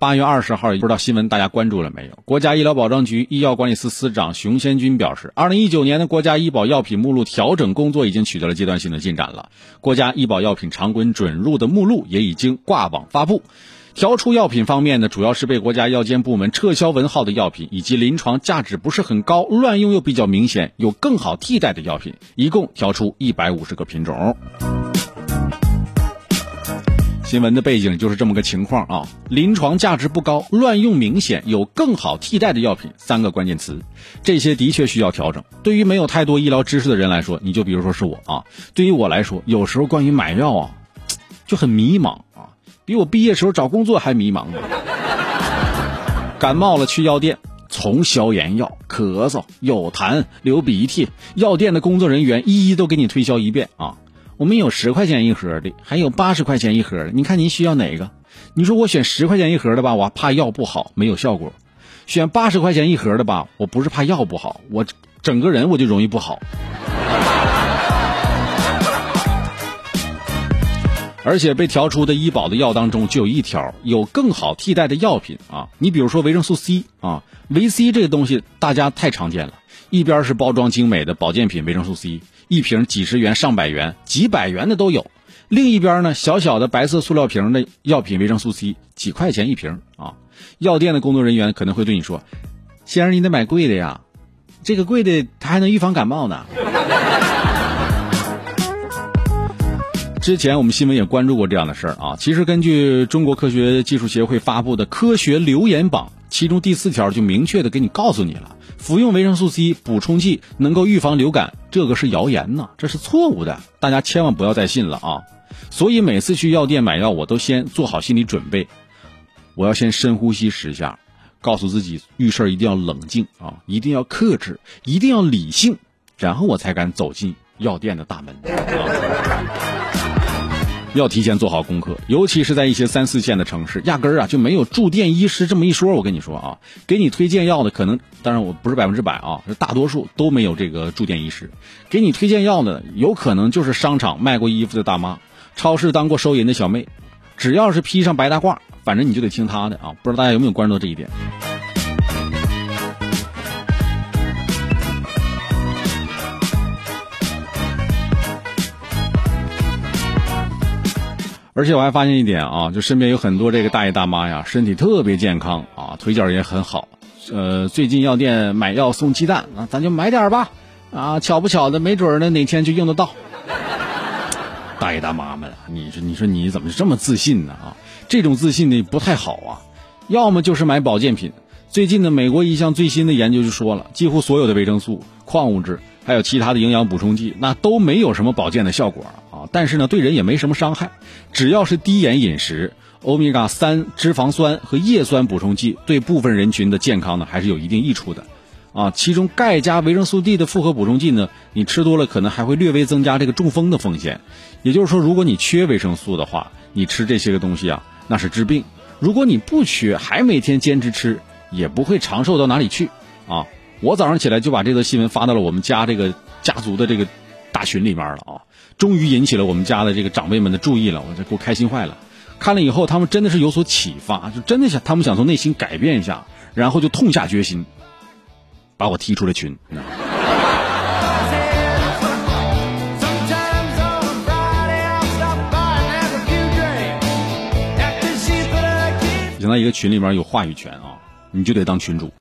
八月二十号，不知道新闻大家关注了没有？国家医疗保障局医药管理司司长熊先军表示，二零一九年的国家医保药品目录调整工作已经取得了阶段性的进展了。国家医保药品常规准入的目录也已经挂网发布。调出药品方面呢，主要是被国家药监部门撤销文号的药品，以及临床价值不是很高、乱用又比较明显、有更好替代的药品，一共调出一百五十个品种。新闻的背景就是这么个情况啊，临床价值不高、乱用明显、有更好替代的药品三个关键词，这些的确需要调整。对于没有太多医疗知识的人来说，你就比如说是我啊，对于我来说，有时候关于买药啊，就很迷茫啊，比我毕业时候找工作还迷茫呢。感冒了去药店，从消炎药、咳嗽、有痰、流鼻涕，药店的工作人员一一都给你推销一遍啊。我们有十块钱一盒的，还有八十块钱一盒的，你看您需要哪个？你说我选十块钱一盒的吧，我怕药不好没有效果；选八十块钱一盒的吧，我不是怕药不好，我整个人我就容易不好。而且被调出的医保的药当中就有一条有更好替代的药品啊，你比如说维生素 C 啊，维 C 这个东西大家太常见了，一边是包装精美的保健品维生素 C。一瓶几十元、上百元、几百元的都有，另一边呢，小小的白色塑料瓶的药品维生素 C，几块钱一瓶啊。药店的工作人员可能会对你说：“先生，你得买贵的呀，这个贵的它还能预防感冒呢。”之前我们新闻也关注过这样的事儿啊。其实根据中国科学技术协会发布的科学留言榜，其中第四条就明确的给你告诉你了。服用维生素 C 补充剂能够预防流感，这个是谣言呢，这是错误的，大家千万不要再信了啊！所以每次去药店买药，我都先做好心理准备，我要先深呼吸十下，告诉自己遇事一定要冷静啊，一定要克制，一定要理性，然后我才敢走进药店的大门。要提前做好功课，尤其是在一些三四线的城市，压根儿啊就没有驻店医师这么一说。我跟你说啊，给你推荐药的可能，当然我不是百分之百啊，大多数都没有这个驻店医师。给你推荐药的，有可能就是商场卖过衣服的大妈，超市当过收银的小妹，只要是披上白大褂，反正你就得听他的啊。不知道大家有没有关注到这一点？而且我还发现一点啊，就身边有很多这个大爷大妈呀，身体特别健康啊，腿脚也很好。呃，最近药店买药送鸡蛋，那咱就买点吧。啊，巧不巧的，没准儿呢哪天就用得到。大爷大妈们，你说你说你怎么这么自信呢？啊，这种自信呢不太好啊。要么就是买保健品。最近呢，美国一项最新的研究就说了，几乎所有的维生素、矿物质还有其他的营养补充剂，那都没有什么保健的效果啊。但是呢，对人也没什么伤害。只要是低盐饮食，欧米伽三脂肪酸和叶酸补充剂对部分人群的健康呢，还是有一定益处的。啊，其中钙加维生素 D 的复合补充剂呢，你吃多了可能还会略微增加这个中风的风险。也就是说，如果你缺维生素的话，你吃这些个东西啊，那是治病；如果你不缺，还每天坚持吃，也不会长寿到哪里去。啊，我早上起来就把这则新闻发到了我们家这个家族的这个大群里面了啊。终于引起了我们家的这个长辈们的注意了，我这给我开心坏了。看了以后，他们真的是有所启发，就真的想他们想从内心改变一下，然后就痛下决心，把我踢出了群。想在一个群里面有话语权啊，你就得当群主。